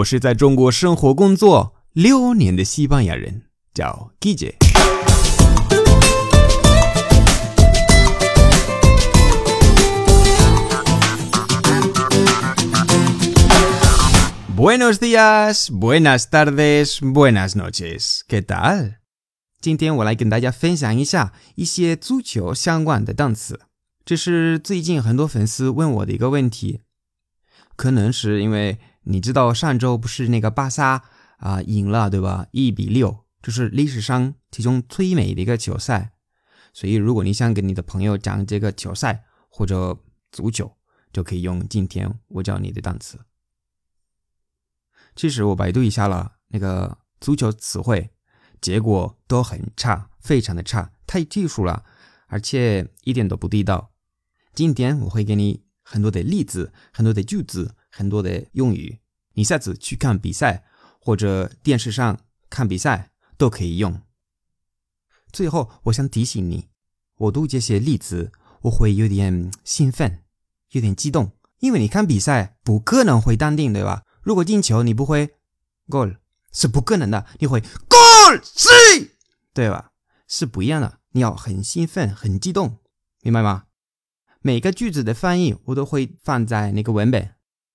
我是在中国生活工作六年的西班牙人，叫 g i j i Buenos días，buenas tardes，buenas noches，¿qué tal？今天我来跟大家分享一下一些足球相关的单词。这是最近很多粉丝问我的一个问题，可能是因为。你知道上周不是那个巴萨啊赢了对吧？一比六，就是历史上其中最美的一个球赛。所以如果你想跟你的朋友讲这个球赛或者足球，就可以用今天我教你的单词。其实我百度一下了那个足球词汇，结果都很差，非常的差，太技术了，而且一点都不地道。今天我会给你很多的例子，很多的句子。很多的用语，你下次去看比赛或者电视上看比赛都可以用。最后，我想提醒你，我读这些例子，我会有点兴奋，有点激动，因为你看比赛不可能会淡定，对吧？如果进球，你不会 goal 是不可能的，你会 goal s 对吧？是不一样的，你要很兴奋，很激动，明白吗？每个句子的翻译我都会放在那个文本。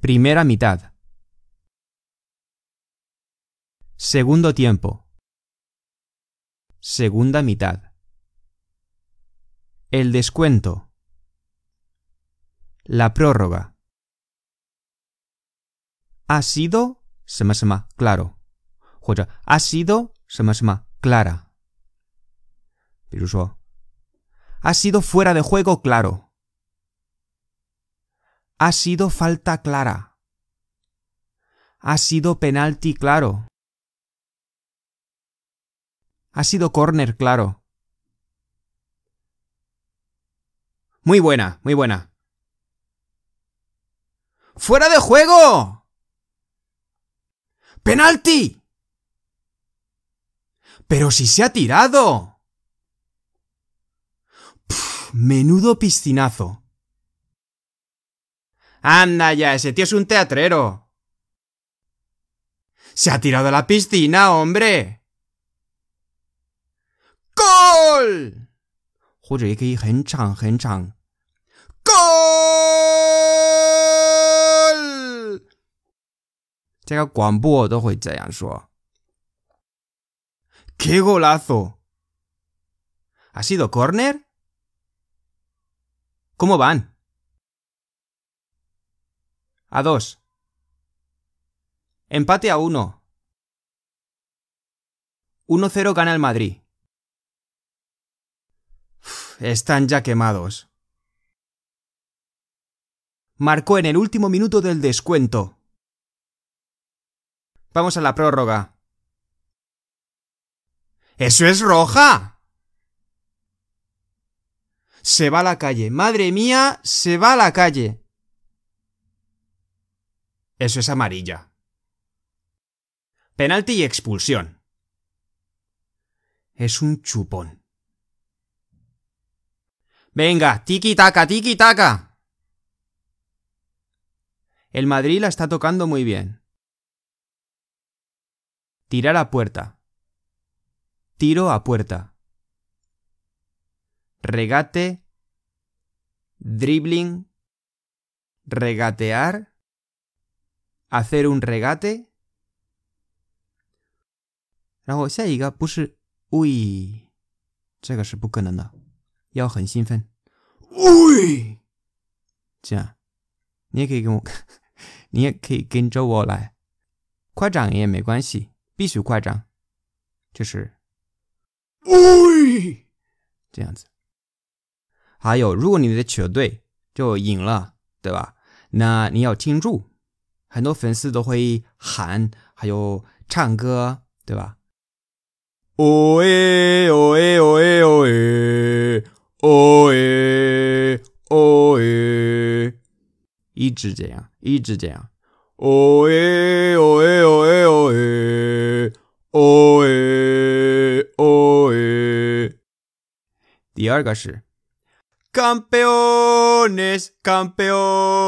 Primera mitad. Segundo tiempo. Segunda mitad. El descuento. La prórroga. Ha sido, se más claro. ha sido, me más clara. ha sido fuera de juego, claro. Ha sido falta clara. Ha sido penalti claro. Ha sido córner claro. Muy buena, muy buena. ¡Fuera de juego! ¡Penalti! Pero si se ha tirado. menudo piscinazo. Anda ya, ese tío es un teatrero. Se ha tirado a la piscina, hombre. ¡Gol! ¡Qué golazo! ¿Ha sido córner? ¿Cómo van? A dos. Empate a uno. 1-0 gana el Madrid. están ya quemados. Marcó en el último minuto del descuento. Vamos a la prórroga. ¡Eso es roja! Se va a la calle. Madre mía, se va a la calle. Eso es amarilla. Penalti y expulsión. Es un chupón. Venga, tiki taca, tiki taca. El Madrid la está tocando muy bien. Tirar a puerta. Tiro a puerta. Regate. Dribbling. Regatear hacer un regate，然后下一个不是喂，这个是不可能的，要很兴奋 u 这样你也可以跟我，你也可以跟着我来，夸张也没关系，必须夸张，就是 u 这样子。还有，如果你的球队就赢了，对吧？那你要挺住。很多粉丝都会喊，还有唱歌，对吧？哦哎哦哎哦哎哦哎哦哎哦哎，一直这样，一直这样。哦哎哦哎哦哎哦哎哦哎哦哎。第二个是，Campeones，Campeones。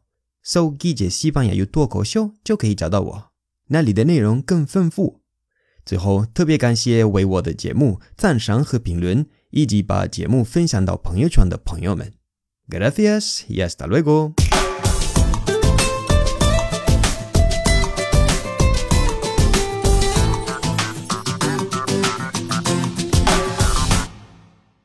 搜“季 i 西班牙有脱口秀”就可以找到我，那里的内容更丰富。最后，特别感谢为我的节目赞赏和评论，以及把节目分享到朋友圈的朋友们。Gracias，yes，t a logo。